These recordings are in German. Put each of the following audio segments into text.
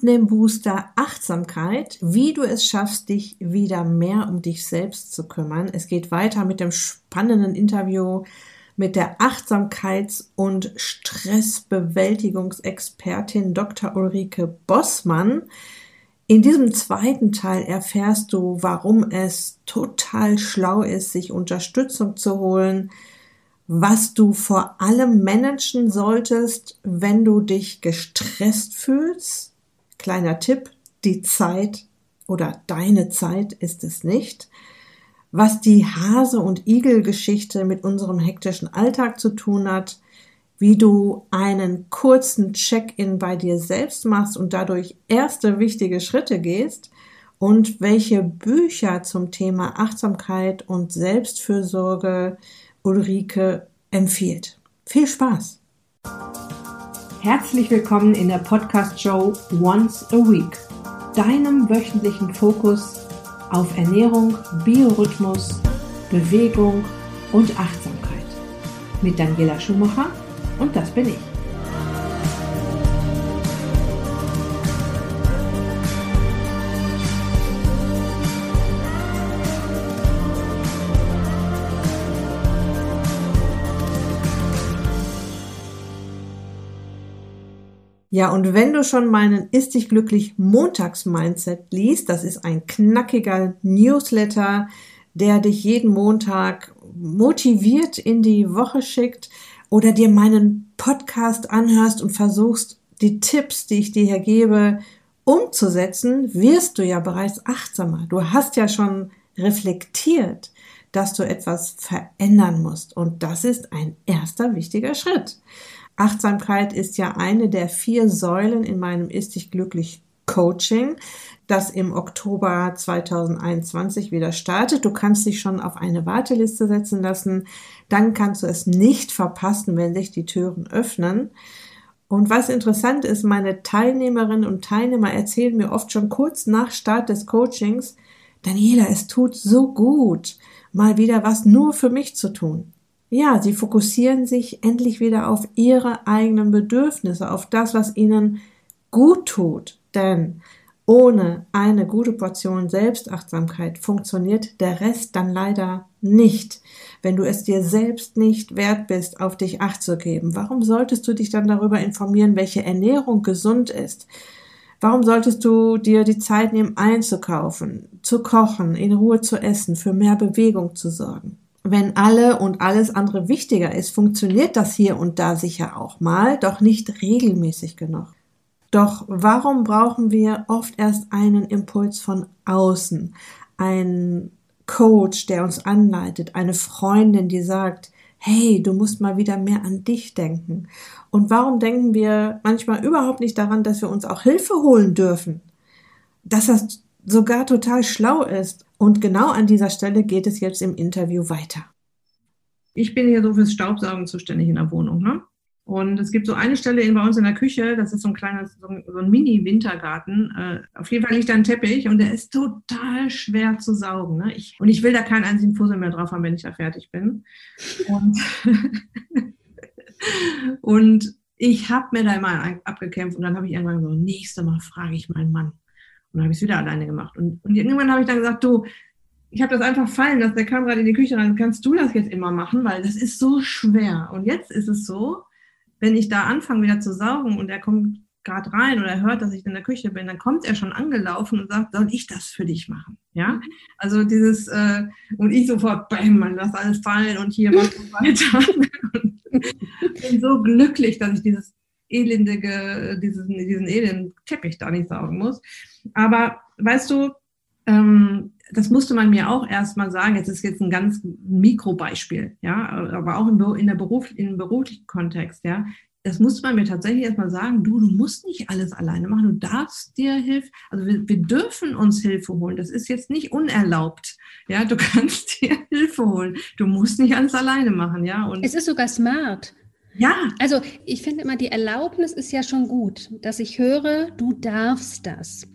Abnehmbooster Achtsamkeit, wie du es schaffst, dich wieder mehr um dich selbst zu kümmern. Es geht weiter mit dem spannenden Interview mit der Achtsamkeits- und Stressbewältigungsexpertin Dr. Ulrike Bossmann. In diesem zweiten Teil erfährst du, warum es total schlau ist, sich Unterstützung zu holen, was du vor allem managen solltest, wenn du dich gestresst fühlst. Kleiner Tipp, die Zeit oder deine Zeit ist es nicht. Was die Hase- und Igel-Geschichte mit unserem hektischen Alltag zu tun hat, wie du einen kurzen Check-in bei dir selbst machst und dadurch erste wichtige Schritte gehst und welche Bücher zum Thema Achtsamkeit und Selbstfürsorge Ulrike empfiehlt. Viel Spaß! Herzlich willkommen in der Podcast-Show Once a Week, deinem wöchentlichen Fokus auf Ernährung, Biorhythmus, Bewegung und Achtsamkeit. Mit Daniela Schumacher und das bin ich. Ja, und wenn du schon meinen Ist dich glücklich Montags-Mindset liest, das ist ein knackiger Newsletter, der dich jeden Montag motiviert in die Woche schickt oder dir meinen Podcast anhörst und versuchst, die Tipps, die ich dir hier gebe, umzusetzen, wirst du ja bereits achtsamer. Du hast ja schon reflektiert, dass du etwas verändern musst. Und das ist ein erster wichtiger Schritt. Achtsamkeit ist ja eine der vier Säulen in meinem Ist dich glücklich Coaching, das im Oktober 2021 wieder startet. Du kannst dich schon auf eine Warteliste setzen lassen. Dann kannst du es nicht verpassen, wenn sich die Türen öffnen. Und was interessant ist, meine Teilnehmerinnen und Teilnehmer erzählen mir oft schon kurz nach Start des Coachings, Daniela, es tut so gut, mal wieder was nur für mich zu tun. Ja, sie fokussieren sich endlich wieder auf ihre eigenen Bedürfnisse, auf das, was ihnen gut tut. Denn ohne eine gute Portion Selbstachtsamkeit funktioniert der Rest dann leider nicht. Wenn du es dir selbst nicht wert bist, auf dich acht zu geben, warum solltest du dich dann darüber informieren, welche Ernährung gesund ist? Warum solltest du dir die Zeit nehmen, einzukaufen, zu kochen, in Ruhe zu essen, für mehr Bewegung zu sorgen? Wenn alle und alles andere wichtiger ist, funktioniert das hier und da sicher auch mal, doch nicht regelmäßig genug. Doch warum brauchen wir oft erst einen Impuls von außen, einen Coach, der uns anleitet, eine Freundin, die sagt, hey, du musst mal wieder mehr an dich denken. Und warum denken wir manchmal überhaupt nicht daran, dass wir uns auch Hilfe holen dürfen? Dass das sogar total schlau ist und genau an dieser Stelle geht es jetzt im Interview weiter. Ich bin hier so fürs Staubsaugen zuständig in der Wohnung. Ne? Und es gibt so eine Stelle bei uns in der Küche, das ist so ein kleiner, so ein, Mini-Wintergarten. Äh, auf jeden Fall liegt da ein Teppich und der ist total schwer zu saugen. Ne? Ich, und ich will da keinen einzigen Fussel mehr drauf haben, wenn ich da fertig bin. Und, und ich habe mir da immer abgekämpft und dann habe ich irgendwann so, nächste Mal frage ich meinen Mann. Und dann habe ich es wieder alleine gemacht. Und, und irgendwann habe ich dann gesagt, du, ich habe das einfach fallen lassen, der kam gerade in die Küche rein, kannst du das jetzt immer machen, weil das ist so schwer. Und jetzt ist es so, wenn ich da anfange wieder zu saugen und er kommt gerade rein oder er hört, dass ich in der Küche bin, dann kommt er schon angelaufen und sagt, soll ich das für dich machen? Ja, also dieses, äh, und ich sofort, bam, man lass alles fallen und hier mach weiter. und bin so glücklich, dass ich dieses elendige, diesen, diesen elenden Teppich da nicht saugen muss. Aber weißt du, ähm, das musste man mir auch erstmal sagen. Jetzt ist jetzt ein ganz Mikrobeispiel, ja, aber auch im, in der Beruf, im beruflichen Kontext, ja. Das musste man mir tatsächlich erstmal sagen, du, du musst nicht alles alleine machen, du darfst dir Hilfe, also wir, wir dürfen uns Hilfe holen. Das ist jetzt nicht unerlaubt. Ja, du kannst dir Hilfe holen. Du musst nicht alles alleine machen, ja. Und es ist sogar smart. Ja. Also ich finde immer, die Erlaubnis ist ja schon gut, dass ich höre, du darfst das.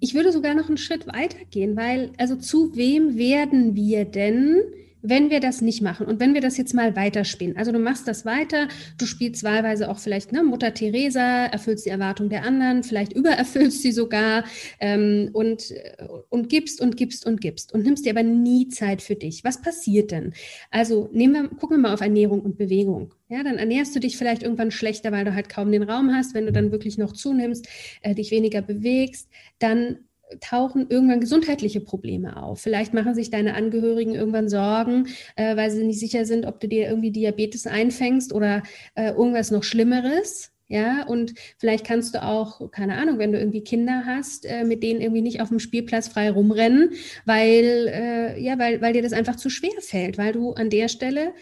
Ich würde sogar noch einen Schritt weiter gehen, weil, also zu wem werden wir denn wenn wir das nicht machen und wenn wir das jetzt mal weiterspielen, also du machst das weiter, du spielst wahlweise auch vielleicht ne, Mutter Teresa, erfüllst die Erwartung der anderen, vielleicht übererfüllst sie sogar ähm, und, und gibst und gibst und gibst und nimmst dir aber nie Zeit für dich. Was passiert denn? Also nehmen wir, gucken wir mal auf Ernährung und Bewegung. Ja, dann ernährst du dich vielleicht irgendwann schlechter, weil du halt kaum den Raum hast. Wenn du dann wirklich noch zunimmst, äh, dich weniger bewegst, dann tauchen irgendwann gesundheitliche Probleme auf. Vielleicht machen sich deine Angehörigen irgendwann Sorgen, äh, weil sie nicht sicher sind, ob du dir irgendwie Diabetes einfängst oder äh, irgendwas noch Schlimmeres. Ja, und vielleicht kannst du auch, keine Ahnung, wenn du irgendwie Kinder hast, äh, mit denen irgendwie nicht auf dem Spielplatz frei rumrennen, weil, äh, ja, weil, weil dir das einfach zu schwer fällt, weil du an der Stelle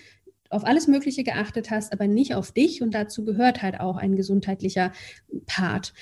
auf alles Mögliche geachtet hast, aber nicht auf dich. Und dazu gehört halt auch ein gesundheitlicher Part.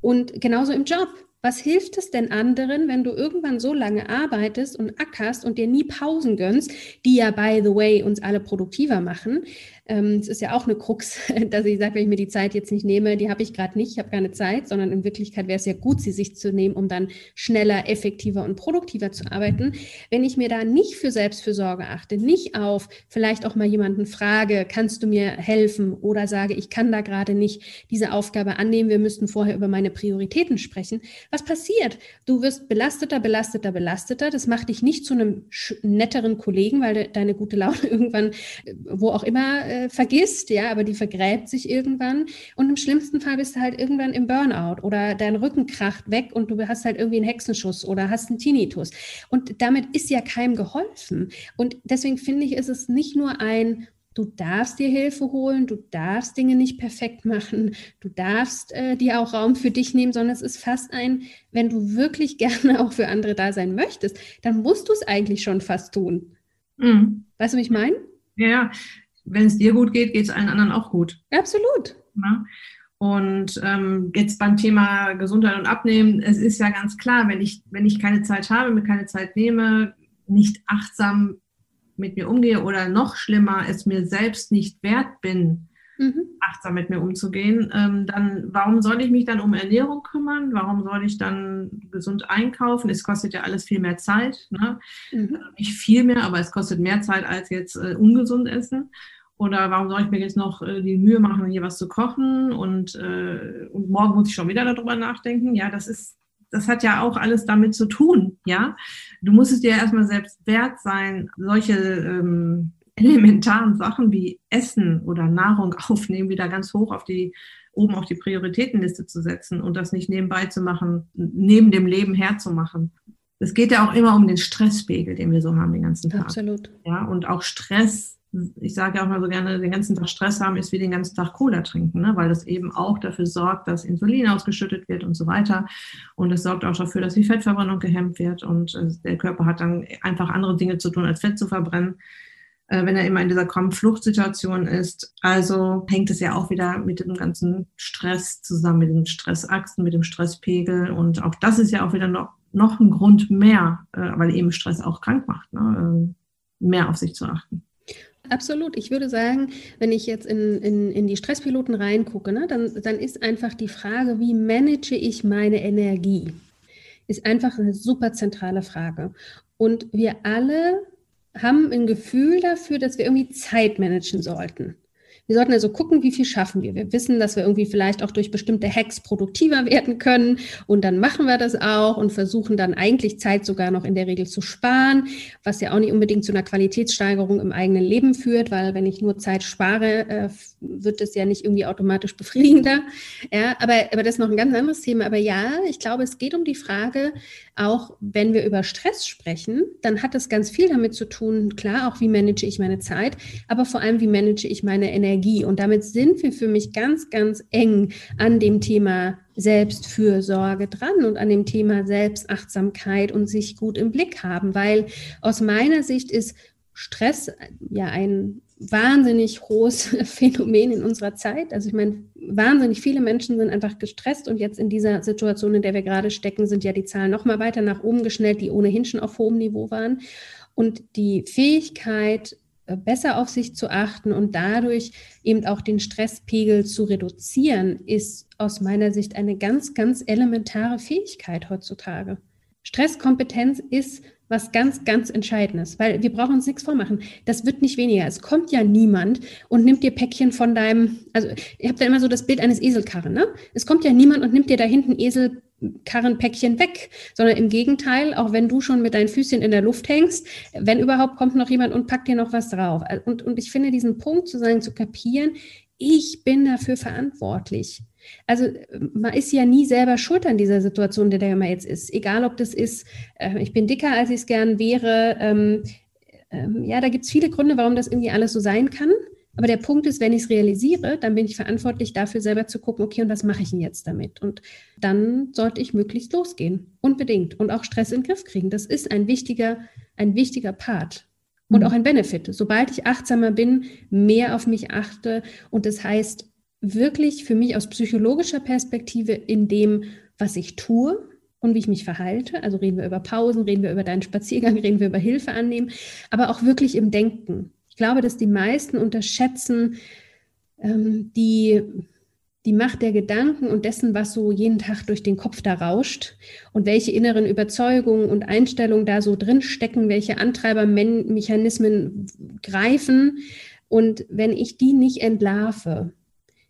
Und genauso im Job. Was hilft es denn anderen, wenn du irgendwann so lange arbeitest und ackerst und dir nie Pausen gönnst, die ja, by the way, uns alle produktiver machen? Ähm, es ist ja auch eine Krux, dass ich sage, wenn ich mir die Zeit jetzt nicht nehme, die habe ich gerade nicht, ich habe keine Zeit, sondern in Wirklichkeit wäre es ja gut, sie sich zu nehmen, um dann schneller, effektiver und produktiver zu arbeiten. Wenn ich mir da nicht für Selbstfürsorge achte, nicht auf vielleicht auch mal jemanden frage, kannst du mir helfen oder sage, ich kann da gerade nicht diese Aufgabe annehmen, wir müssten vorher über meine Prioritäten sprechen. Was passiert? Du wirst belasteter, belasteter, belasteter. Das macht dich nicht zu einem netteren Kollegen, weil de deine gute Laune irgendwann, äh, wo auch immer, äh, vergisst, ja, aber die vergräbt sich irgendwann. Und im schlimmsten Fall bist du halt irgendwann im Burnout oder dein Rücken kracht weg und du hast halt irgendwie einen Hexenschuss oder hast einen Tinnitus. Und damit ist ja keinem geholfen. Und deswegen finde ich, ist es nicht nur ein Du darfst dir Hilfe holen, du darfst Dinge nicht perfekt machen, du darfst äh, dir auch Raum für dich nehmen, sondern es ist fast ein, wenn du wirklich gerne auch für andere da sein möchtest, dann musst du es eigentlich schon fast tun. Mhm. Weißt du, wie ich meine? Ja, wenn es dir gut geht, geht es allen anderen auch gut. Absolut. Ja? Und ähm, jetzt beim Thema Gesundheit und Abnehmen, es ist ja ganz klar, wenn ich, wenn ich keine Zeit habe, mir keine Zeit nehme, nicht achtsam mit mir umgehe oder noch schlimmer, es mir selbst nicht wert bin, mhm. achtsam mit mir umzugehen, ähm, dann warum soll ich mich dann um Ernährung kümmern? Warum soll ich dann gesund einkaufen? Es kostet ja alles viel mehr Zeit. Ne? Mhm. Also nicht viel mehr, aber es kostet mehr Zeit als jetzt äh, ungesund essen. Oder warum soll ich mir jetzt noch äh, die Mühe machen, hier was zu kochen und, äh, und morgen muss ich schon wieder darüber nachdenken? Ja, das ist, das hat ja auch alles damit zu tun, ja. Du musst es dir erstmal selbst wert sein, solche ähm, elementaren Sachen wie Essen oder Nahrung aufnehmen, wieder ganz hoch auf die, oben auf die Prioritätenliste zu setzen und das nicht nebenbei zu machen, neben dem Leben herzumachen. Es geht ja auch immer um den Stresspegel, den wir so haben den ganzen Tag. Absolut. Ja, und auch Stress ich sage ja auch mal so gerne, den ganzen Tag Stress haben ist wie den ganzen Tag Cola trinken, ne? weil das eben auch dafür sorgt, dass Insulin ausgeschüttet wird und so weiter. Und es sorgt auch dafür, dass die Fettverbrennung gehemmt wird und äh, der Körper hat dann einfach andere Dinge zu tun, als Fett zu verbrennen, äh, wenn er immer in dieser Kampf-Fluchtsituation ist. Also hängt es ja auch wieder mit dem ganzen Stress zusammen, mit den Stressachsen, mit dem Stresspegel. Und auch das ist ja auch wieder noch, noch ein Grund mehr, äh, weil eben Stress auch krank macht, ne? mehr auf sich zu achten. Absolut. Ich würde sagen, wenn ich jetzt in, in, in die Stresspiloten reingucke, ne, dann, dann ist einfach die Frage, wie manage ich meine Energie? Ist einfach eine super zentrale Frage. Und wir alle haben ein Gefühl dafür, dass wir irgendwie Zeit managen sollten. Wir sollten also gucken, wie viel schaffen wir. Wir wissen, dass wir irgendwie vielleicht auch durch bestimmte Hacks produktiver werden können und dann machen wir das auch und versuchen dann eigentlich Zeit sogar noch in der Regel zu sparen, was ja auch nicht unbedingt zu einer Qualitätssteigerung im eigenen Leben führt, weil wenn ich nur Zeit spare, äh, wird es ja nicht irgendwie automatisch befriedigender. Ja, aber, aber das ist noch ein ganz anderes Thema. Aber ja, ich glaube, es geht um die Frage, auch wenn wir über Stress sprechen, dann hat das ganz viel damit zu tun, klar, auch wie manage ich meine Zeit, aber vor allem, wie manage ich meine Energie. Und damit sind wir für mich ganz, ganz eng an dem Thema Selbstfürsorge dran und an dem Thema Selbstachtsamkeit und sich gut im Blick haben, weil aus meiner Sicht ist Stress ja ein wahnsinnig hohes Phänomen in unserer Zeit. Also ich meine, wahnsinnig viele Menschen sind einfach gestresst und jetzt in dieser Situation, in der wir gerade stecken, sind ja die Zahlen noch mal weiter nach oben geschnellt, die ohnehin schon auf hohem Niveau waren. Und die Fähigkeit, äh, besser auf sich zu achten und dadurch eben auch den Stresspegel zu reduzieren, ist aus meiner Sicht eine ganz, ganz elementare Fähigkeit heutzutage. Stresskompetenz ist was ganz, ganz Entscheidendes, weil wir brauchen uns nichts vormachen. Das wird nicht weniger. Es kommt ja niemand und nimmt dir Päckchen von deinem, also ihr habt ja immer so das Bild eines Eselkarren, ne? Es kommt ja niemand und nimmt dir da hinten Eselkarrenpäckchen weg, sondern im Gegenteil, auch wenn du schon mit deinen Füßchen in der Luft hängst, wenn überhaupt kommt noch jemand und packt dir noch was drauf. Und, und ich finde diesen Punkt zu sagen, zu kapieren, ich bin dafür verantwortlich. Also man ist ja nie selber schuld an dieser Situation, in der man jetzt ist. Egal, ob das ist, äh, ich bin dicker, als ich es gern wäre. Ähm, ähm, ja, da gibt es viele Gründe, warum das irgendwie alles so sein kann. Aber der Punkt ist, wenn ich es realisiere, dann bin ich verantwortlich dafür, selber zu gucken, okay, und was mache ich denn jetzt damit? Und dann sollte ich möglichst losgehen. Unbedingt. Und auch Stress in den Griff kriegen. Das ist ein wichtiger, ein wichtiger Part. Und mhm. auch ein Benefit. Sobald ich achtsamer bin, mehr auf mich achte. Und das heißt, wirklich für mich aus psychologischer Perspektive in dem, was ich tue und wie ich mich verhalte. Also reden wir über Pausen, reden wir über deinen Spaziergang, reden wir über Hilfe annehmen, aber auch wirklich im Denken. Ich glaube, dass die meisten unterschätzen ähm, die, die Macht der Gedanken und dessen, was so jeden Tag durch den Kopf da rauscht und welche inneren Überzeugungen und Einstellungen da so drin stecken, welche Antreibermechanismen greifen. Und wenn ich die nicht entlarve,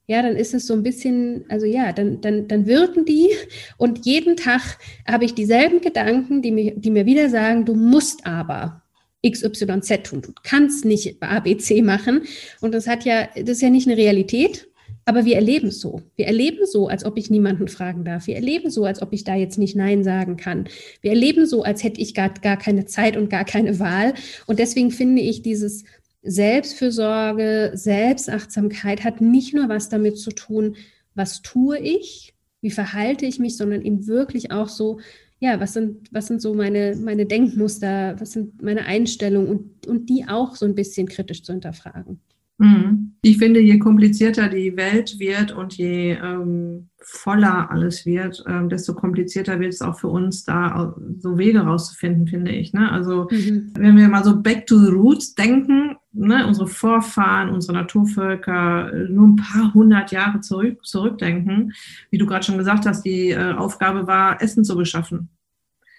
ja, dann ist es so ein bisschen, also ja, dann, dann, dann wirken die und jeden Tag habe ich dieselben Gedanken, die mir, die mir wieder sagen, du musst aber XYZ tun, du kannst nicht ABC machen. Und das hat ja, das ist ja nicht eine Realität, aber wir erleben es so. Wir erleben so, als ob ich niemanden fragen darf. Wir erleben so, als ob ich da jetzt nicht Nein sagen kann. Wir erleben so, als hätte ich gar, gar keine Zeit und gar keine Wahl. Und deswegen finde ich dieses Selbstfürsorge, Selbstachtsamkeit hat nicht nur was damit zu tun, was tue ich, wie verhalte ich mich, sondern eben wirklich auch so, ja, was sind, was sind so meine, meine Denkmuster, was sind meine Einstellungen und, und die auch so ein bisschen kritisch zu hinterfragen. Mhm. Ich finde, je komplizierter die Welt wird und je ähm, voller alles wird, ähm, desto komplizierter wird es auch für uns, da so Wege rauszufinden, finde ich. Ne? Also mhm. wenn wir mal so back to the roots denken, ne, unsere Vorfahren, unsere Naturvölker nur ein paar hundert Jahre zurück, zurückdenken, wie du gerade schon gesagt hast, die äh, Aufgabe war, Essen zu beschaffen.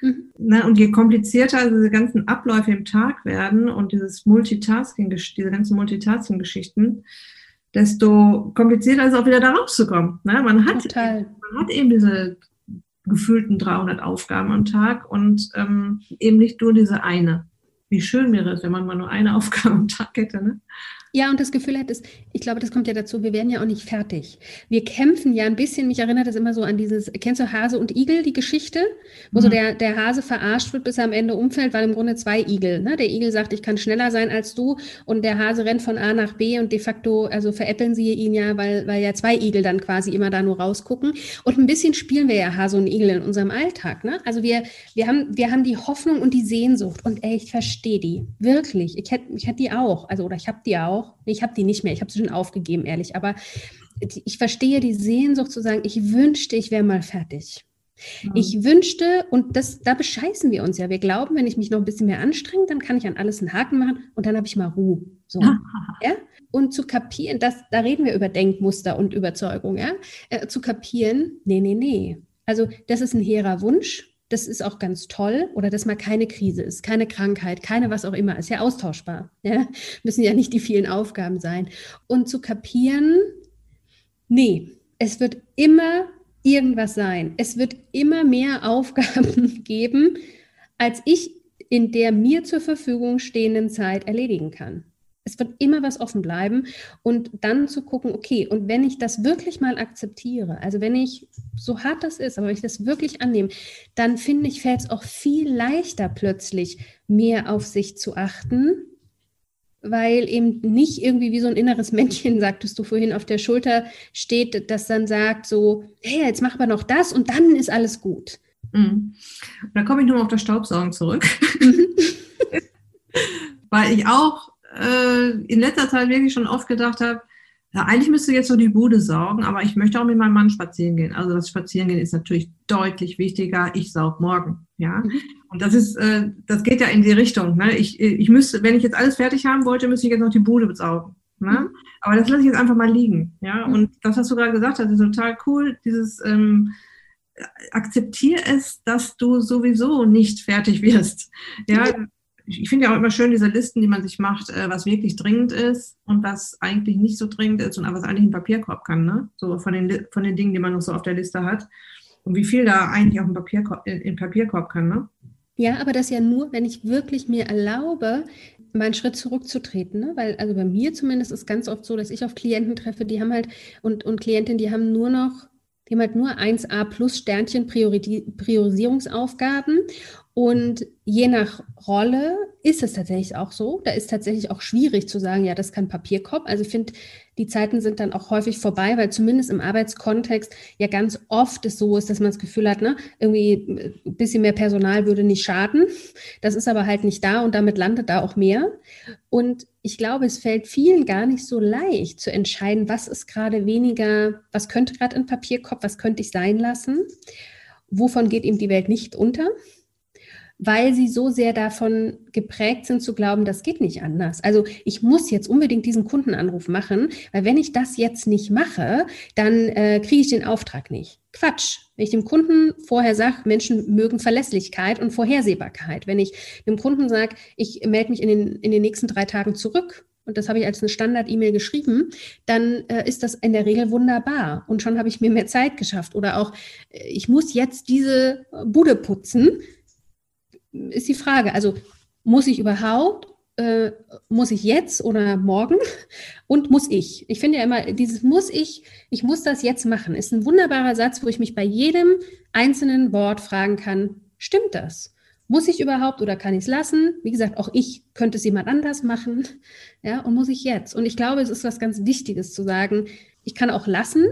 Mhm. Ne, und je komplizierter diese ganzen Abläufe im Tag werden und dieses Multitasking, diese ganzen Multitasking-Geschichten, desto komplizierter ist es auch wieder da rauszukommen. Ne? Man, hat, man hat eben diese gefühlten 300 Aufgaben am Tag und ähm, eben nicht nur diese eine. Wie schön wäre es, wenn man mal nur eine Aufgabe am Tag hätte. Ne? Ja, und das Gefühl hat, ist, ich glaube, das kommt ja dazu, wir werden ja auch nicht fertig. Wir kämpfen ja ein bisschen, mich erinnert das immer so an dieses, kennst du Hase und Igel, die Geschichte, wo mhm. so der, der Hase verarscht wird, bis er am Ende umfällt, weil im Grunde zwei Igel, ne? Der Igel sagt, ich kann schneller sein als du und der Hase rennt von A nach B und de facto, also veräppeln sie ihn ja, weil, weil ja zwei Igel dann quasi immer da nur rausgucken. Und ein bisschen spielen wir ja Hase und Igel in unserem Alltag, ne? Also wir, wir haben, wir haben die Hoffnung und die Sehnsucht und ey, ich verstehe die. Wirklich. Ich hätte, ich hätte die auch, also, oder ich habe die auch auch. Ich habe die nicht mehr, ich habe sie schon aufgegeben, ehrlich. Aber ich verstehe die Sehnsucht zu sagen, ich wünschte, ich wäre mal fertig. Mhm. Ich wünschte, und das, da bescheißen wir uns ja. Wir glauben, wenn ich mich noch ein bisschen mehr anstrenge, dann kann ich an alles einen Haken machen und dann habe ich mal Ruhe. So. ja? Und zu kapieren, das, da reden wir über Denkmuster und Überzeugung, ja? Äh, zu kapieren, nee, nee, nee. Also das ist ein hehrer Wunsch das ist auch ganz toll oder dass mal keine Krise ist, keine Krankheit, keine was auch immer, ist ja austauschbar. Ja? Müssen ja nicht die vielen Aufgaben sein. Und zu kapieren, nee, es wird immer irgendwas sein. Es wird immer mehr Aufgaben geben, als ich in der mir zur Verfügung stehenden Zeit erledigen kann. Es wird immer was offen bleiben und dann zu gucken, okay, und wenn ich das wirklich mal akzeptiere, also wenn ich, so hart das ist, aber wenn ich das wirklich annehme, dann finde ich, fällt es auch viel leichter plötzlich mehr auf sich zu achten, weil eben nicht irgendwie wie so ein inneres Männchen, sagtest du vorhin, auf der Schulter steht, das dann sagt so, hey, jetzt mach aber noch das und dann ist alles gut. Mhm. Da komme ich nur auf das Staubsaugen zurück. Mhm. weil ich auch äh, in letzter Zeit wirklich schon oft gedacht habe, ja, eigentlich müsste jetzt so die Bude saugen, aber ich möchte auch mit meinem Mann spazieren gehen. Also das Spazierengehen ist natürlich deutlich wichtiger. Ich saug morgen, ja. Mhm. Und das ist, äh, das geht ja in die Richtung. Ne? Ich, ich müsste, wenn ich jetzt alles fertig haben wollte, müsste ich jetzt noch die Bude saugen. Ne? Mhm. Aber das lasse ich jetzt einfach mal liegen, ja. Mhm. Und das, was du gerade gesagt hast, ist total cool. Dieses ähm, akzeptiere es, dass du sowieso nicht fertig wirst. Ja, ich finde ja auch immer schön diese Listen, die man sich macht, äh, was wirklich dringend ist und was eigentlich nicht so dringend ist und was eigentlich in den Papierkorb kann, ne? So von den, von den Dingen, die man noch so auf der Liste hat. Und wie viel da eigentlich auf dem Papierkorb, in den Papierkorb kann, ne? Ja, aber das ja nur, wenn ich wirklich mir erlaube, mal einen Schritt zurückzutreten, ne? weil also bei mir zumindest ist ganz oft so, dass ich auf Klienten treffe, die haben halt und, und Klientinnen, die haben nur noch, die haben halt nur 1a plus Sternchen Priorisierungsaufgaben und je nach Rolle ist es tatsächlich auch so. Da ist tatsächlich auch schwierig zu sagen, ja, das kann Papierkorb. Also ich finde, die Zeiten sind dann auch häufig vorbei, weil zumindest im Arbeitskontext ja ganz oft es so ist, dass man das Gefühl hat, ne, irgendwie ein bisschen mehr Personal würde nicht schaden. Das ist aber halt nicht da und damit landet da auch mehr. Und ich glaube, es fällt vielen gar nicht so leicht zu entscheiden, was ist gerade weniger, was könnte gerade in Papierkorb, was könnte ich sein lassen, wovon geht ihm die Welt nicht unter weil sie so sehr davon geprägt sind zu glauben, das geht nicht anders. Also ich muss jetzt unbedingt diesen Kundenanruf machen, weil wenn ich das jetzt nicht mache, dann äh, kriege ich den Auftrag nicht. Quatsch. Wenn ich dem Kunden vorher sage, Menschen mögen Verlässlichkeit und Vorhersehbarkeit. Wenn ich dem Kunden sage, ich melde mich in den, in den nächsten drei Tagen zurück, und das habe ich als eine Standard-E-Mail geschrieben, dann äh, ist das in der Regel wunderbar. Und schon habe ich mir mehr Zeit geschafft. Oder auch, äh, ich muss jetzt diese Bude putzen ist die Frage. Also muss ich überhaupt, äh, muss ich jetzt oder morgen und muss ich? Ich finde ja immer, dieses muss ich, ich muss das jetzt machen, ist ein wunderbarer Satz, wo ich mich bei jedem einzelnen Wort fragen kann, stimmt das? Muss ich überhaupt oder kann ich es lassen? Wie gesagt, auch ich könnte es jemand anders machen. Ja, und muss ich jetzt? Und ich glaube, es ist was ganz Wichtiges zu sagen, ich kann auch lassen,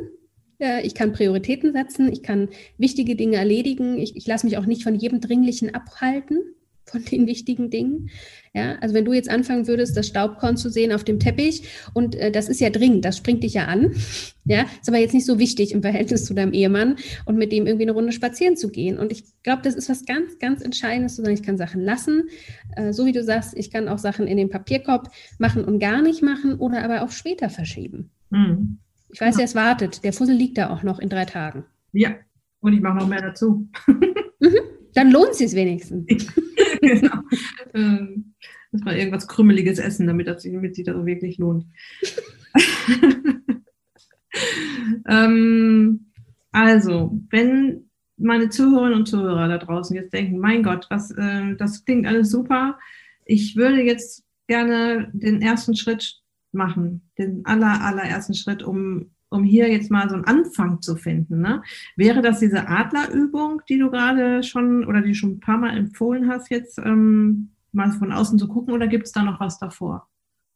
ich kann Prioritäten setzen, ich kann wichtige Dinge erledigen, ich, ich lasse mich auch nicht von jedem Dringlichen abhalten, von den wichtigen Dingen. Ja, also wenn du jetzt anfangen würdest, das Staubkorn zu sehen auf dem Teppich und äh, das ist ja dringend, das springt dich ja an. Ja, ist aber jetzt nicht so wichtig im Verhältnis zu deinem Ehemann und mit dem irgendwie eine Runde spazieren zu gehen. Und ich glaube, das ist was ganz, ganz Entscheidendes zu sagen, ich kann Sachen lassen, äh, so wie du sagst, ich kann auch Sachen in den Papierkorb machen und gar nicht machen oder aber auch später verschieben. Mhm. Ich weiß, ja. es wartet. Der Fussel liegt da auch noch in drei Tagen. Ja, und ich mache noch mehr dazu. Mhm. Dann lohnt es sich wenigstens. genau. Ähm, muss man irgendwas Krümmeliges essen, damit, das, damit sich das auch wirklich lohnt. ähm, also, wenn meine Zuhörerinnen und Zuhörer da draußen jetzt denken, mein Gott, was, äh, das klingt alles super. Ich würde jetzt gerne den ersten Schritt machen, den aller, allerersten Schritt, um, um hier jetzt mal so einen Anfang zu finden. Ne? Wäre das diese Adlerübung, die du gerade schon oder die du schon ein paar Mal empfohlen hast, jetzt ähm, mal von außen zu gucken oder gibt es da noch was davor?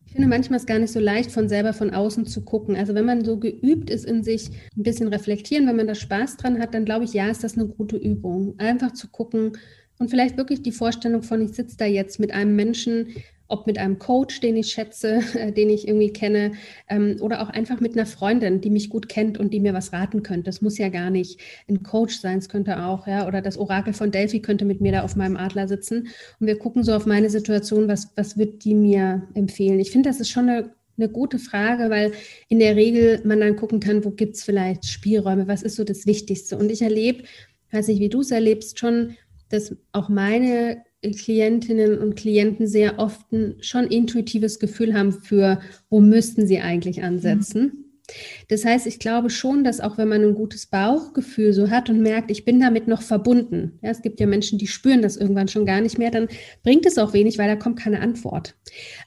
Ich finde, manchmal ist es gar nicht so leicht, von selber von außen zu gucken. Also wenn man so geübt ist in sich ein bisschen reflektieren, wenn man da Spaß dran hat, dann glaube ich, ja, ist das eine gute Übung. Einfach zu gucken und vielleicht wirklich die Vorstellung von, ich sitze da jetzt mit einem Menschen, ob mit einem Coach, den ich schätze, äh, den ich irgendwie kenne, ähm, oder auch einfach mit einer Freundin, die mich gut kennt und die mir was raten könnte. Das muss ja gar nicht ein Coach sein, es könnte auch, ja, oder das Orakel von Delphi könnte mit mir da auf meinem Adler sitzen. Und wir gucken so auf meine Situation, was, was wird die mir empfehlen? Ich finde, das ist schon eine eine gute Frage, weil in der Regel man dann gucken kann, wo gibt es vielleicht Spielräume, was ist so das Wichtigste. Und ich erlebe, weiß nicht, wie du es erlebst, schon, dass auch meine Klientinnen und Klienten sehr oft ein schon intuitives Gefühl haben für, wo müssten sie eigentlich ansetzen. Mhm. Das heißt, ich glaube schon, dass auch wenn man ein gutes Bauchgefühl so hat und merkt, ich bin damit noch verbunden, ja, es gibt ja Menschen, die spüren das irgendwann schon gar nicht mehr, dann bringt es auch wenig, weil da kommt keine Antwort.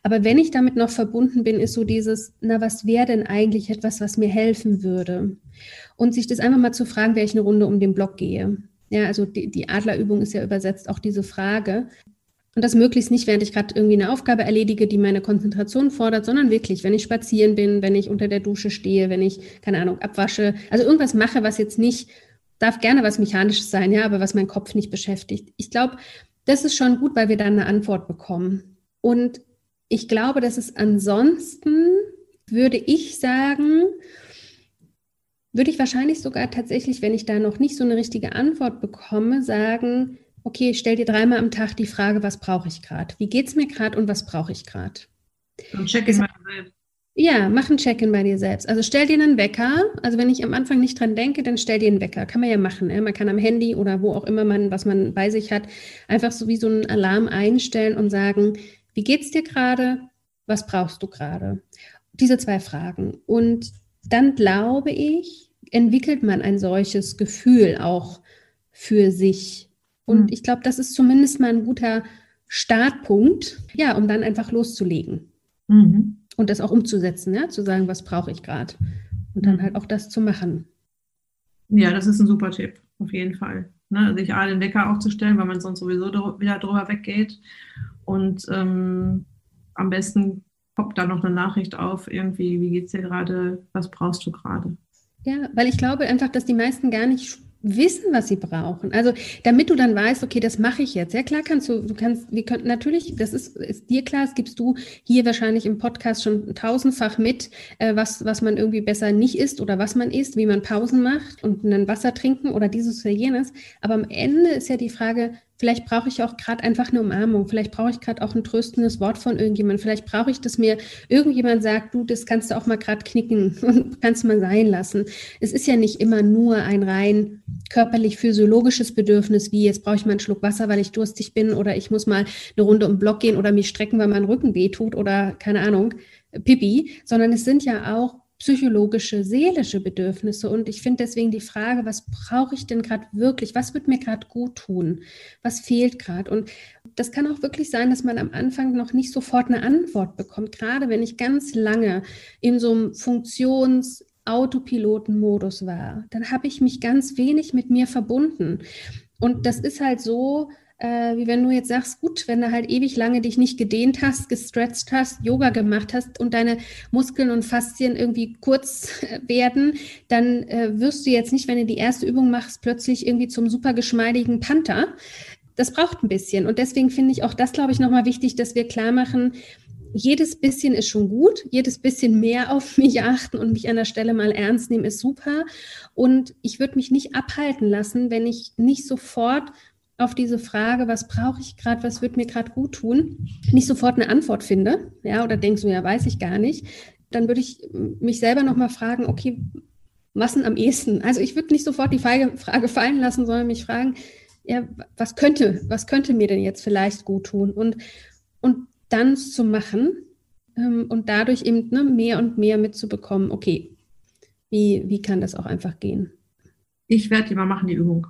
Aber wenn ich damit noch verbunden bin, ist so dieses, na, was wäre denn eigentlich etwas, was mir helfen würde? Und sich das einfach mal zu fragen, wer ich eine Runde um den Block gehe. Ja, also die, die Adlerübung ist ja übersetzt auch diese Frage. Und das möglichst nicht, während ich gerade irgendwie eine Aufgabe erledige, die meine Konzentration fordert, sondern wirklich, wenn ich spazieren bin, wenn ich unter der Dusche stehe, wenn ich, keine Ahnung, abwasche. Also irgendwas mache, was jetzt nicht, darf gerne was Mechanisches sein, ja, aber was meinen Kopf nicht beschäftigt. Ich glaube, das ist schon gut, weil wir dann eine Antwort bekommen. Und ich glaube, dass es ansonsten, würde ich sagen, würde ich wahrscheinlich sogar tatsächlich, wenn ich da noch nicht so eine richtige Antwort bekomme, sagen, okay, stell dir dreimal am Tag die Frage, was brauche ich gerade? Wie geht es mir gerade und was brauche ich gerade? Und check in mal selbst. Ja, mach ein Check-in bei dir selbst. Also stell dir einen Wecker. Also wenn ich am Anfang nicht dran denke, dann stell dir einen Wecker. Kann man ja machen. Ja? Man kann am Handy oder wo auch immer man, was man bei sich hat, einfach so wie so einen Alarm einstellen und sagen, wie geht's dir gerade? Was brauchst du gerade? Diese zwei Fragen. Und dann glaube ich, entwickelt man ein solches Gefühl auch für sich. Und mhm. ich glaube, das ist zumindest mal ein guter Startpunkt, ja, um dann einfach loszulegen. Mhm und das auch umzusetzen, ja? zu sagen, was brauche ich gerade und dann halt auch das zu machen. Ja, das ist ein super Tipp, auf jeden Fall. Ne? Sich A, den Wecker aufzustellen, weil man sonst sowieso wieder drüber weggeht und ähm, am besten poppt da noch eine Nachricht auf, irgendwie, wie geht es dir gerade, was brauchst du gerade? Ja, weil ich glaube einfach, dass die meisten gar nicht wissen, was sie brauchen. Also damit du dann weißt, okay, das mache ich jetzt. Ja, klar kannst du, du kannst, wir können natürlich, das ist, ist dir klar, das gibst du hier wahrscheinlich im Podcast schon tausendfach mit, äh, was, was man irgendwie besser nicht isst oder was man isst, wie man Pausen macht und ein Wasser trinken oder dieses oder jenes. Aber am Ende ist ja die Frage, Vielleicht brauche ich auch gerade einfach eine Umarmung. Vielleicht brauche ich gerade auch ein tröstendes Wort von irgendjemandem. Vielleicht brauche ich, dass mir irgendjemand sagt, du, das kannst du auch mal gerade knicken und kannst mal sein lassen. Es ist ja nicht immer nur ein rein körperlich physiologisches Bedürfnis, wie jetzt brauche ich mal einen Schluck Wasser, weil ich durstig bin oder ich muss mal eine Runde um den Block gehen oder mich strecken, weil mein Rücken weh tut oder keine Ahnung, Pipi, sondern es sind ja auch psychologische, seelische Bedürfnisse. Und ich finde deswegen die Frage, was brauche ich denn gerade wirklich? Was wird mir gerade gut tun? Was fehlt gerade? Und das kann auch wirklich sein, dass man am Anfang noch nicht sofort eine Antwort bekommt. Gerade wenn ich ganz lange in so einem Funktions- Autopilotenmodus war, dann habe ich mich ganz wenig mit mir verbunden. Und das ist halt so, äh, wie wenn du jetzt sagst, gut, wenn du halt ewig lange dich nicht gedehnt hast, gestretched hast, Yoga gemacht hast und deine Muskeln und Faszien irgendwie kurz werden, dann äh, wirst du jetzt nicht, wenn du die erste Übung machst, plötzlich irgendwie zum super geschmeidigen Panther. Das braucht ein bisschen. Und deswegen finde ich auch das, glaube ich, nochmal wichtig, dass wir klar machen, jedes bisschen ist schon gut, jedes bisschen mehr auf mich achten und mich an der Stelle mal ernst nehmen ist super. Und ich würde mich nicht abhalten lassen, wenn ich nicht sofort auf diese Frage, was brauche ich gerade, was wird mir gerade gut tun, nicht sofort eine Antwort finde, ja, oder denkst du, ja, weiß ich gar nicht, dann würde ich mich selber nochmal fragen, okay, was denn am ehesten? Also ich würde nicht sofort die Frage fallen lassen, sondern mich fragen, ja, was könnte, was könnte mir denn jetzt vielleicht gut tun? Und, und dann zu machen ähm, und dadurch eben ne, mehr und mehr mitzubekommen, okay, wie, wie kann das auch einfach gehen? Ich werde die mal machen, die Übung.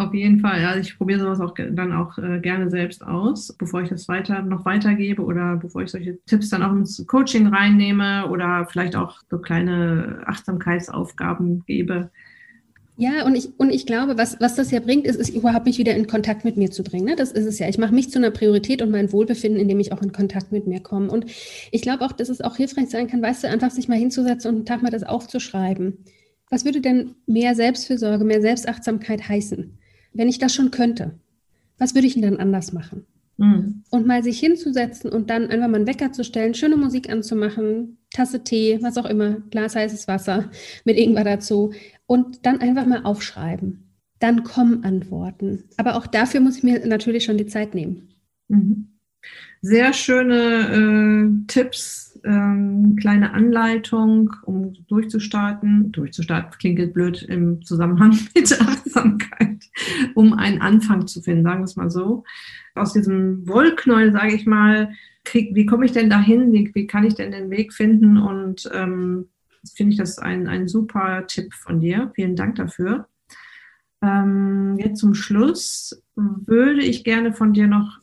Auf jeden Fall. Also ich probiere sowas auch dann auch äh, gerne selbst aus, bevor ich das weiter noch weitergebe oder bevor ich solche Tipps dann auch ins Coaching reinnehme oder vielleicht auch so kleine Achtsamkeitsaufgaben gebe. Ja, und ich, und ich glaube, was, was das ja bringt, ist, ist überhaupt mich wieder in Kontakt mit mir zu bringen. Ne? Das ist es ja. Ich mache mich zu einer Priorität und mein Wohlbefinden, indem ich auch in Kontakt mit mir komme. Und ich glaube auch, dass es auch hilfreich sein kann, weißt du, einfach sich mal hinzusetzen und einen Tag mal das aufzuschreiben. Was würde denn mehr Selbstfürsorge, mehr Selbstachtsamkeit heißen? Wenn ich das schon könnte, was würde ich denn dann anders machen? Mhm. Und mal sich hinzusetzen und dann einfach mal einen Wecker zu stellen, schöne Musik anzumachen, Tasse Tee, was auch immer, Glas heißes Wasser mit Ingwer dazu und dann einfach mal aufschreiben. Dann kommen Antworten. Aber auch dafür muss ich mir natürlich schon die Zeit nehmen. Mhm. Sehr schöne äh, Tipps, ähm, kleine Anleitung, um durchzustarten. Durchzustarten klingt blöd im Zusammenhang mit Achtsamkeit, um einen Anfang zu finden, sagen wir es mal so. Aus diesem Wollknäuel, sage ich mal, krieg, wie komme ich denn dahin? Wie, wie kann ich denn den Weg finden? Und ähm, finde ich das ein, ein super Tipp von dir. Vielen Dank dafür. Ähm, jetzt zum Schluss würde ich gerne von dir noch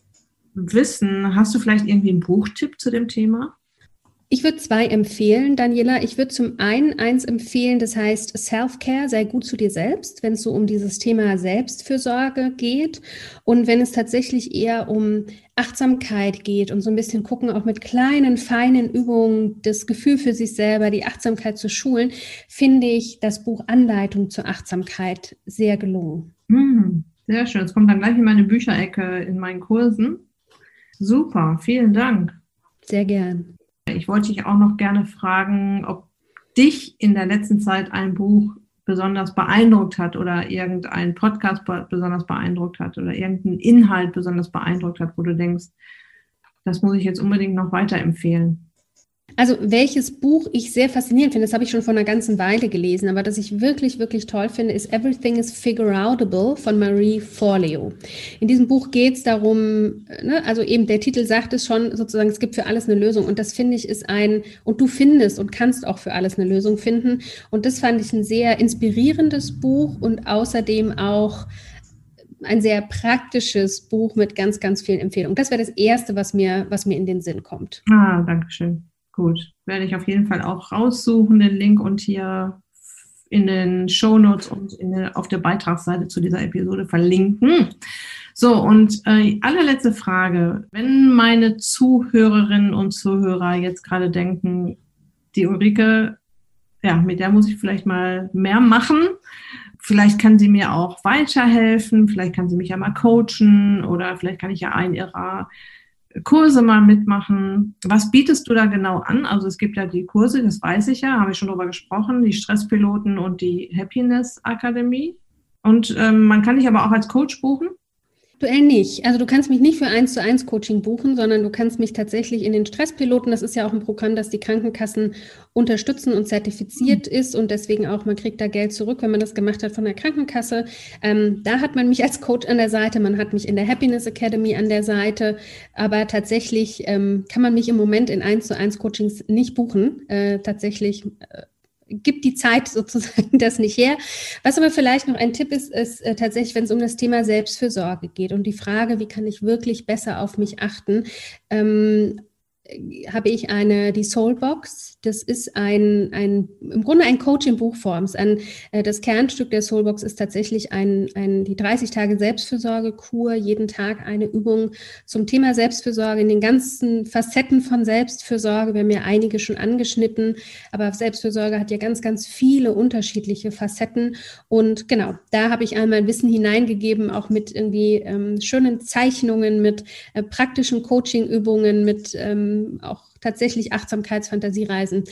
wissen, hast du vielleicht irgendwie einen Buchtipp zu dem Thema? Ich würde zwei empfehlen, Daniela. Ich würde zum einen eins empfehlen, das heißt Self-Care, sei gut zu dir selbst, wenn es so um dieses Thema Selbstfürsorge geht und wenn es tatsächlich eher um Achtsamkeit geht und so ein bisschen gucken, auch mit kleinen, feinen Übungen das Gefühl für sich selber, die Achtsamkeit zu schulen, finde ich das Buch Anleitung zur Achtsamkeit sehr gelungen. Hm, sehr schön. Es kommt dann gleich in meine Bücherecke in meinen Kursen. Super, vielen Dank. Sehr gern. Ich wollte dich auch noch gerne fragen, ob dich in der letzten Zeit ein Buch besonders beeindruckt hat oder irgendein Podcast besonders beeindruckt hat oder irgendein Inhalt besonders beeindruckt hat, wo du denkst, das muss ich jetzt unbedingt noch weiterempfehlen. Also welches Buch ich sehr faszinierend finde, das habe ich schon vor einer ganzen Weile gelesen, aber das ich wirklich, wirklich toll finde, ist Everything is Figureoutable von Marie Forleo. In diesem Buch geht es darum, ne, also eben der Titel sagt es schon, sozusagen, es gibt für alles eine Lösung und das finde ich ist ein, und du findest und kannst auch für alles eine Lösung finden und das fand ich ein sehr inspirierendes Buch und außerdem auch ein sehr praktisches Buch mit ganz, ganz vielen Empfehlungen. Das wäre das Erste, was mir, was mir in den Sinn kommt. Ah, danke schön. Gut, werde ich auf jeden Fall auch raussuchen, den Link und hier in den Show Notes und der, auf der Beitragsseite zu dieser Episode verlinken. So, und äh, allerletzte Frage. Wenn meine Zuhörerinnen und Zuhörer jetzt gerade denken, die Ulrike, ja, mit der muss ich vielleicht mal mehr machen. Vielleicht kann sie mir auch weiterhelfen, vielleicht kann sie mich ja mal coachen oder vielleicht kann ich ja einen ihrer Kurse mal mitmachen. Was bietest du da genau an? Also es gibt ja die Kurse, das weiß ich ja, habe ich schon drüber gesprochen, die Stresspiloten und die Happiness Akademie. Und ähm, man kann dich aber auch als Coach buchen. Aktuell nicht. Also du kannst mich nicht für eins zu eins Coaching buchen, sondern du kannst mich tatsächlich in den Stresspiloten, das ist ja auch ein Programm, das die Krankenkassen unterstützen und zertifiziert mhm. ist und deswegen auch, man kriegt da Geld zurück, wenn man das gemacht hat von der Krankenkasse. Ähm, da hat man mich als Coach an der Seite, man hat mich in der Happiness Academy an der Seite, aber tatsächlich ähm, kann man mich im Moment in eins zu eins Coachings nicht buchen. Äh, tatsächlich äh, gibt die Zeit sozusagen das nicht her. Was aber vielleicht noch ein Tipp ist, ist äh, tatsächlich, wenn es um das Thema Selbstfürsorge geht und die Frage, wie kann ich wirklich besser auf mich achten, ähm, habe ich eine, die Soulbox. Das ist ein, ein im Grunde ein Coach in Buchform. Ein, äh, das Kernstück der Soulbox ist tatsächlich ein, ein, die 30 Tage Selbstfürsorgekur, jeden Tag eine Übung zum Thema Selbstfürsorge in den ganzen Facetten von Selbstfürsorge. Wir haben ja einige schon angeschnitten, aber Selbstfürsorge hat ja ganz, ganz viele unterschiedliche Facetten. Und genau, da habe ich einmal Wissen hineingegeben, auch mit irgendwie ähm, schönen Zeichnungen, mit äh, praktischen Coaching-Übungen, mit ähm, auch tatsächlich Achtsamkeitsfantasiereisen.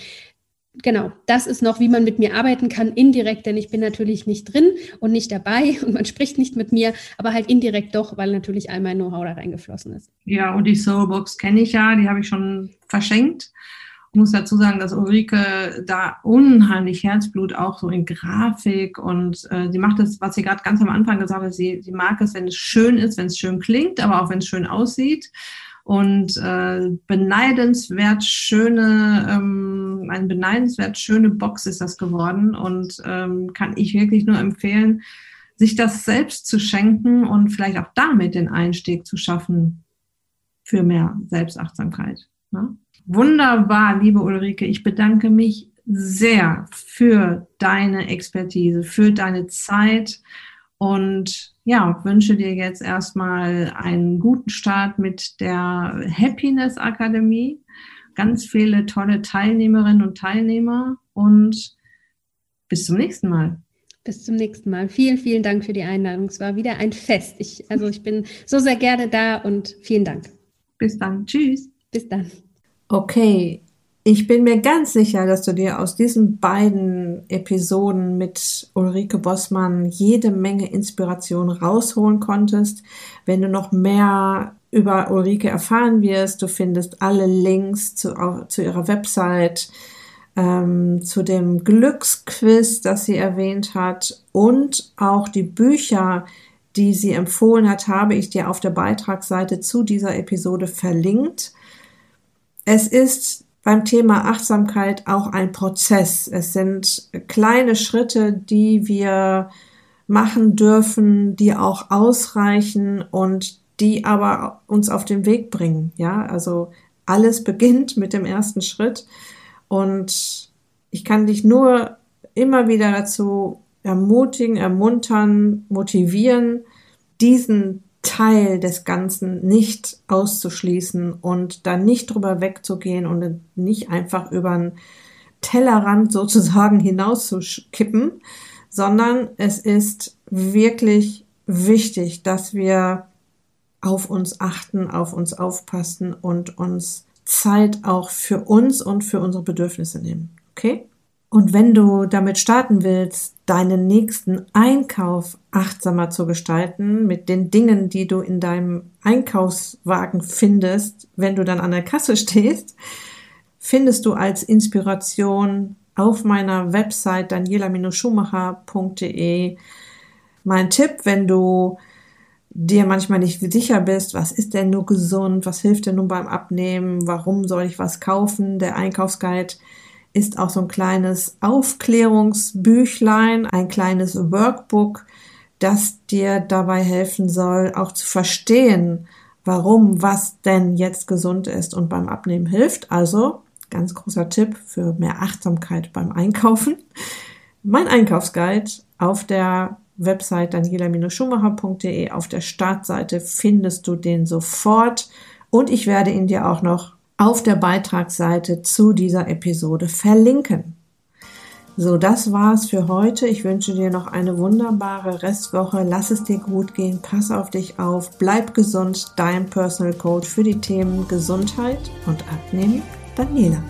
Genau, das ist noch, wie man mit mir arbeiten kann, indirekt, denn ich bin natürlich nicht drin und nicht dabei und man spricht nicht mit mir, aber halt indirekt doch, weil natürlich all mein Know-how da reingeflossen ist. Ja, und die Soulbox kenne ich ja, die habe ich schon verschenkt. Ich muss dazu sagen, dass Ulrike da unheimlich Herzblut auch so in Grafik und äh, sie macht das, was sie gerade ganz am Anfang gesagt hat, sie, sie mag es, wenn es schön ist, wenn es schön klingt, aber auch wenn es schön aussieht und äh, beneidenswert schöne, ähm, eine beneidenswert schöne Box ist das geworden und ähm, kann ich wirklich nur empfehlen, sich das selbst zu schenken und vielleicht auch damit den Einstieg zu schaffen für mehr Selbstachtsamkeit. Ne? Wunderbar, liebe Ulrike, ich bedanke mich sehr für deine Expertise, für deine Zeit und ja, wünsche dir jetzt erstmal einen guten Start mit der Happiness Akademie. Ganz viele tolle Teilnehmerinnen und Teilnehmer und bis zum nächsten Mal. Bis zum nächsten Mal. Vielen, vielen Dank für die Einladung. Es war wieder ein Fest. Ich, also ich bin so sehr gerne da und vielen Dank. Bis dann. Tschüss. Bis dann. Okay, ich bin mir ganz sicher, dass du dir aus diesen beiden Episoden mit Ulrike Bossmann jede Menge Inspiration rausholen konntest. Wenn du noch mehr über Ulrike erfahren wirst, du findest alle Links zu, zu ihrer Website, ähm, zu dem Glücksquiz, das sie erwähnt hat und auch die Bücher, die sie empfohlen hat, habe ich dir auf der Beitragsseite zu dieser Episode verlinkt. Es ist beim Thema Achtsamkeit auch ein Prozess. Es sind kleine Schritte, die wir machen dürfen, die auch ausreichen und die aber uns auf den Weg bringen. Ja, also alles beginnt mit dem ersten Schritt und ich kann dich nur immer wieder dazu ermutigen, ermuntern, motivieren, diesen Teil des Ganzen nicht auszuschließen und dann nicht drüber wegzugehen und nicht einfach über einen Tellerrand sozusagen hinauszukippen, sondern es ist wirklich wichtig, dass wir auf uns achten, auf uns aufpassen und uns Zeit auch für uns und für unsere Bedürfnisse nehmen. Okay? Und wenn du damit starten willst, deinen nächsten Einkauf achtsamer zu gestalten, mit den Dingen, die du in deinem Einkaufswagen findest, wenn du dann an der Kasse stehst, findest du als Inspiration auf meiner Website daniela-schumacher.de. Mein Tipp, wenn du dir manchmal nicht sicher bist, was ist denn nur gesund, was hilft denn nun beim Abnehmen, warum soll ich was kaufen, der Einkaufsguide ist auch so ein kleines Aufklärungsbüchlein, ein kleines Workbook, das dir dabei helfen soll, auch zu verstehen, warum was denn jetzt gesund ist und beim Abnehmen hilft. Also ganz großer Tipp für mehr Achtsamkeit beim Einkaufen. Mein Einkaufsguide auf der Website daniela-schumacher.de auf der Startseite findest du den sofort und ich werde ihn dir auch noch auf der Beitragsseite zu dieser Episode verlinken. So, das war's für heute. Ich wünsche dir noch eine wunderbare Restwoche. Lass es dir gut gehen. Pass auf dich auf. Bleib gesund. Dein Personal Coach für die Themen Gesundheit und Abnehmen, Daniela.